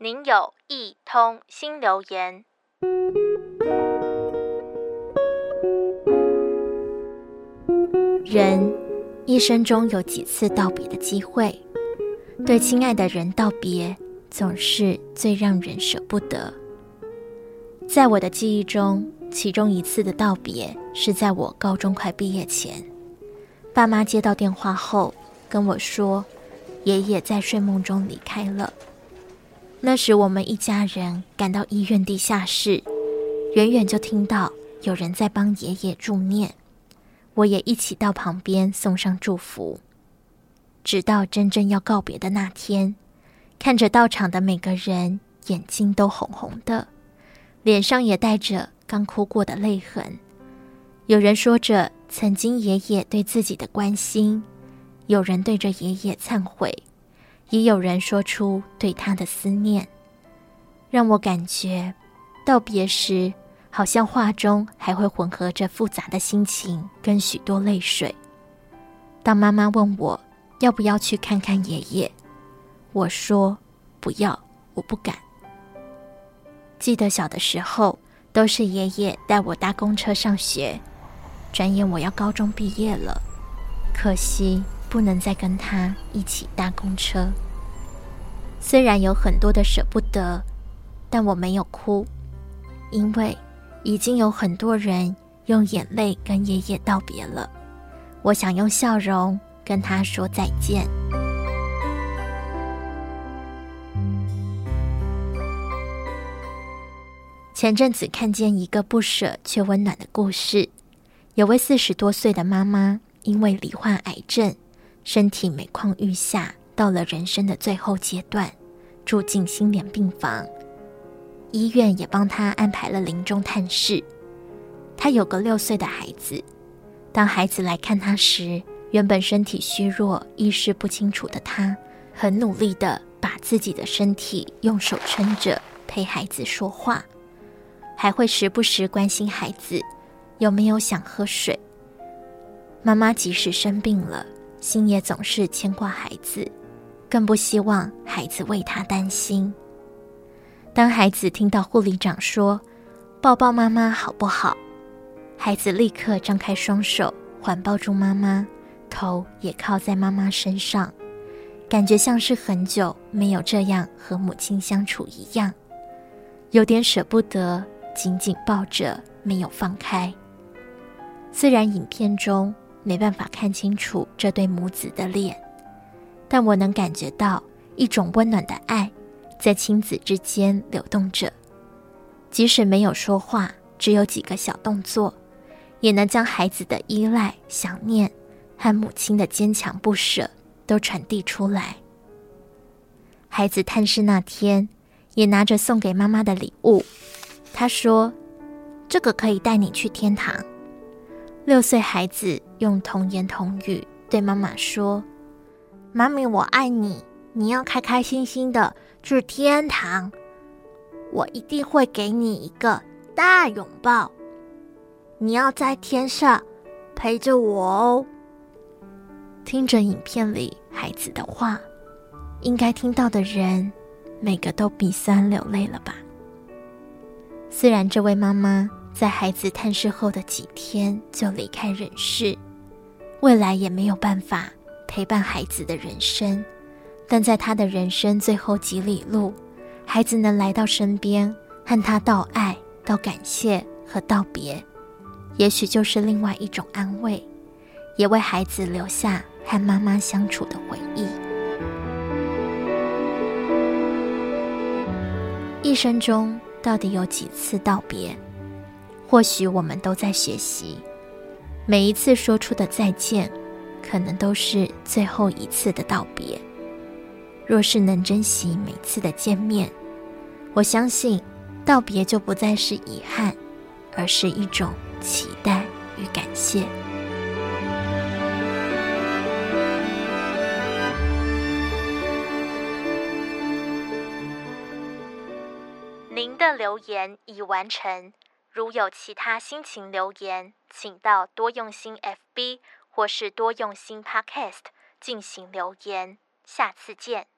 您有一通新留言。人一生中有几次道别的机会，对亲爱的人道别总是最让人舍不得。在我的记忆中，其中一次的道别是在我高中快毕业前，爸妈接到电话后跟我说，爷爷在睡梦中离开了。那时我们一家人赶到医院地下室，远远就听到有人在帮爷爷助念。我也一起到旁边送上祝福，直到真正要告别的那天，看着到场的每个人眼睛都红红的，脸上也带着刚哭过的泪痕。有人说着曾经爷爷对自己的关心，有人对着爷爷忏悔，也有人说出对他的思念，让我感觉道别时，好像话中还会混合着复杂的心情跟许多泪水。当妈妈问我要不要去看看爷爷，我说不要，我不敢。记得小的时候都是爷爷带我搭公车上学，转眼我要高中毕业了，可惜不能再跟他一起搭公车。虽然有很多的舍不得，但我没有哭，因为。已经有很多人用眼泪跟爷爷道别了，我想用笑容跟他说再见。前阵子看见一个不舍却温暖的故事，有位四十多岁的妈妈，因为罹患癌症，身体每况愈下，到了人生的最后阶段，住进心连病房。医院也帮他安排了临终探视。他有个六岁的孩子，当孩子来看他时，原本身体虚弱、意识不清楚的他，很努力地把自己的身体用手撑着，陪孩子说话，还会时不时关心孩子有没有想喝水。妈妈即使生病了，心也总是牵挂孩子，更不希望孩子为他担心。当孩子听到护理长说“抱抱妈妈好不好”，孩子立刻张开双手，环抱住妈妈，头也靠在妈妈身上，感觉像是很久没有这样和母亲相处一样，有点舍不得，紧紧抱着，没有放开。虽然影片中没办法看清楚这对母子的脸，但我能感觉到一种温暖的爱。在亲子之间流动着，即使没有说话，只有几个小动作，也能将孩子的依赖、想念和母亲的坚强不舍都传递出来。孩子探视那天，也拿着送给妈妈的礼物，他说：“这个可以带你去天堂。”六岁孩子用童言童语对妈妈说：“妈咪，我爱你，你要开开心心的。”去天堂，我一定会给你一个大拥抱。你要在天上陪着我哦。听着影片里孩子的话，应该听到的人每个都鼻酸流泪了吧？虽然这位妈妈在孩子探视后的几天就离开人世，未来也没有办法陪伴孩子的人生。但在他的人生最后几里路，孩子能来到身边，和他道爱、道感谢和道别，也许就是另外一种安慰，也为孩子留下和妈妈相处的回忆。一生中到底有几次道别？或许我们都在学习，每一次说出的再见，可能都是最后一次的道别。若是能珍惜每次的见面，我相信道别就不再是遗憾，而是一种期待与感谢。您的留言已完成，如有其他心情留言，请到多用心 FB 或是多用心 Podcast 进行留言。下次见。